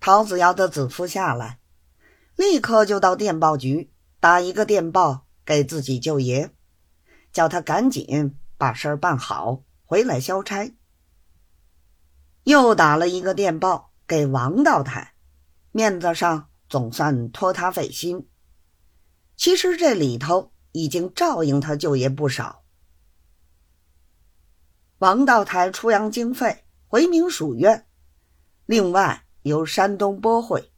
陶子尧的子夫下来，立刻就到电报局打一个电报给自己舅爷，叫他赶紧把事儿办好，回来消差。又打了一个电报给王道台，面子上总算托他费心。其实这里头已经照应他舅爷不少。王道台出洋经费回民署院，另外由山东拨会，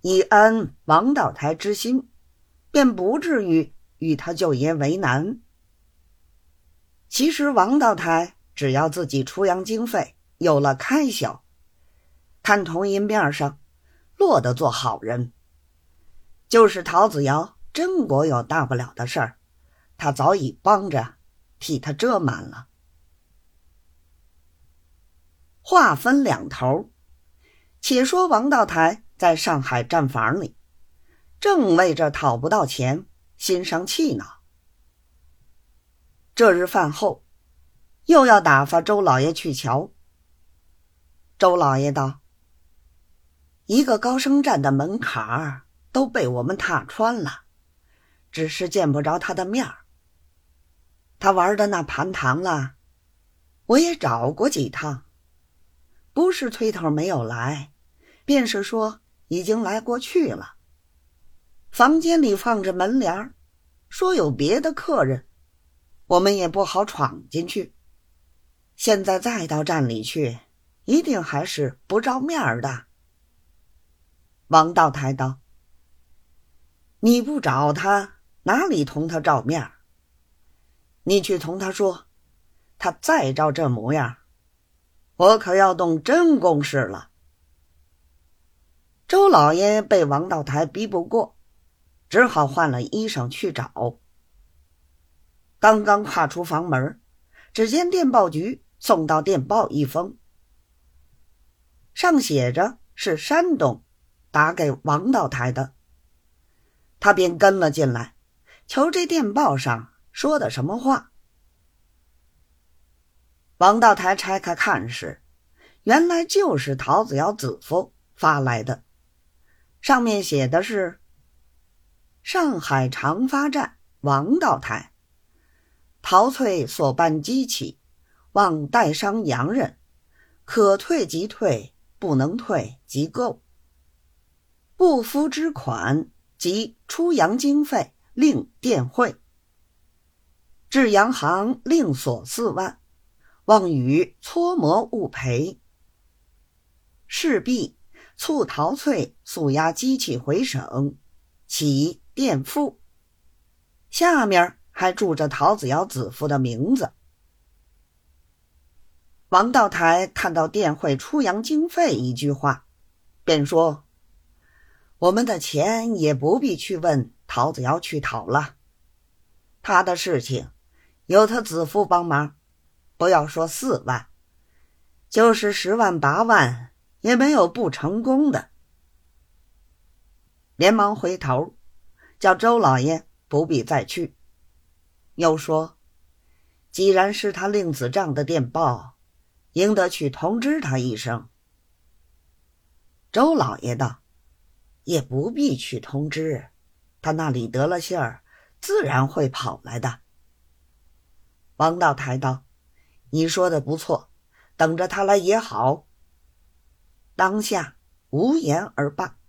以安王道台之心，便不至于与他舅爷为难。其实王道台只要自己出洋经费有了开销，看同银面上落得做好人。就是陶子尧真国有大不了的事儿，他早已帮着替他遮满了。话分两头，且说王道台在上海站房里，正为这讨不到钱，心生气恼。这日饭后，又要打发周老爷去瞧。周老爷道：“一个高升站的门槛儿都被我们踏穿了，只是见不着他的面儿。他玩的那盘堂了，我也找过几趟。”不是推头没有来，便是说已经来过去了。房间里放着门帘说有别的客人，我们也不好闯进去。现在再到站里去，一定还是不照面的。王道台道：“你不找他，哪里同他照面？你去同他说，他再照这模样。”我可要动真公事了。周老爷被王道台逼不过，只好换了衣裳去找。刚刚跨出房门，只见电报局送到电报一封，上写着是山东打给王道台的。他便跟了进来，瞧这电报上说的什么话。王道台拆开看时，原来就是陶子尧子夫发来的，上面写的是：“上海长发站王道台，陶翠所办机器，望代商洋人，可退即退，不能退即购。不敷之款及出洋经费另电汇，至洋行另索四万。”望与搓磨勿赔，势必促陶翠速押机器回省，起垫付。下面还注着陶子尧子夫的名字。王道台看到电汇出洋经费一句话，便说：“我们的钱也不必去问陶子尧去讨了，他的事情有他子夫帮忙。”不要说四万，就是十万八万也没有不成功的。连忙回头，叫周老爷不必再去。又说，既然是他令子账的电报，应得去通知他一声。周老爷道：“也不必去通知，他那里得了信儿，自然会跑来的。”王道台道。你说的不错，等着他来也好。当下无言而罢。